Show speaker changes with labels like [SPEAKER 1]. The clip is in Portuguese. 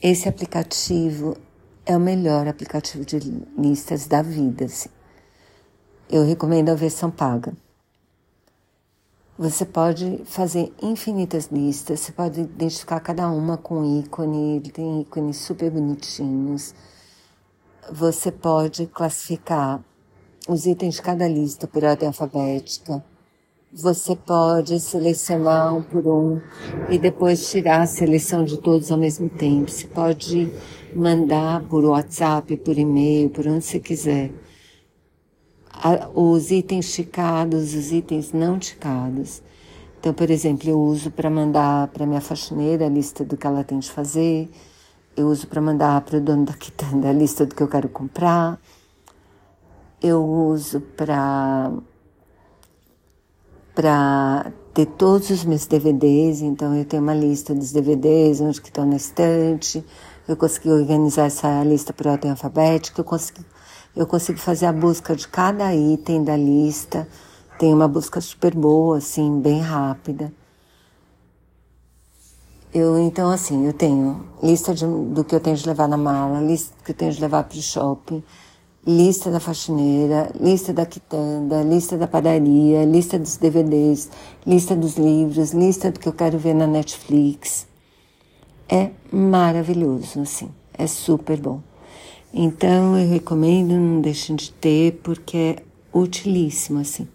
[SPEAKER 1] esse aplicativo é o melhor aplicativo de listas da vida. Assim. Eu recomendo a versão paga. Você pode fazer infinitas listas, você pode identificar cada uma com ícone, ele tem ícones super bonitinhos. Você pode classificar os itens de cada lista por ordem alfabética. Você pode selecionar um por um e depois tirar a seleção de todos ao mesmo tempo. Você pode mandar por WhatsApp, por e-mail, por onde você quiser. Os itens ticados, os itens não ticados. Então, por exemplo, eu uso para mandar para minha faxineira a lista do que ela tem de fazer. Eu uso para mandar para o dono da quitanda a lista do que eu quero comprar. Eu uso para para ter todos os meus DVDs, então eu tenho uma lista dos DVDs, onde que estão na estante, eu consegui organizar essa lista por ordem alfabética, eu consegui, eu consigo fazer a busca de cada item da lista, tem uma busca super boa, assim, bem rápida. Eu, então, assim, eu tenho lista de, do que eu tenho de levar na mala, lista do que eu tenho de levar para o shopping, lista da faxineira, lista da quitanda, lista da padaria, lista dos DVDs, lista dos livros, lista do que eu quero ver na Netflix. É maravilhoso, assim, é super bom. Então eu recomendo, não deixem de ter, porque é utilíssimo, assim.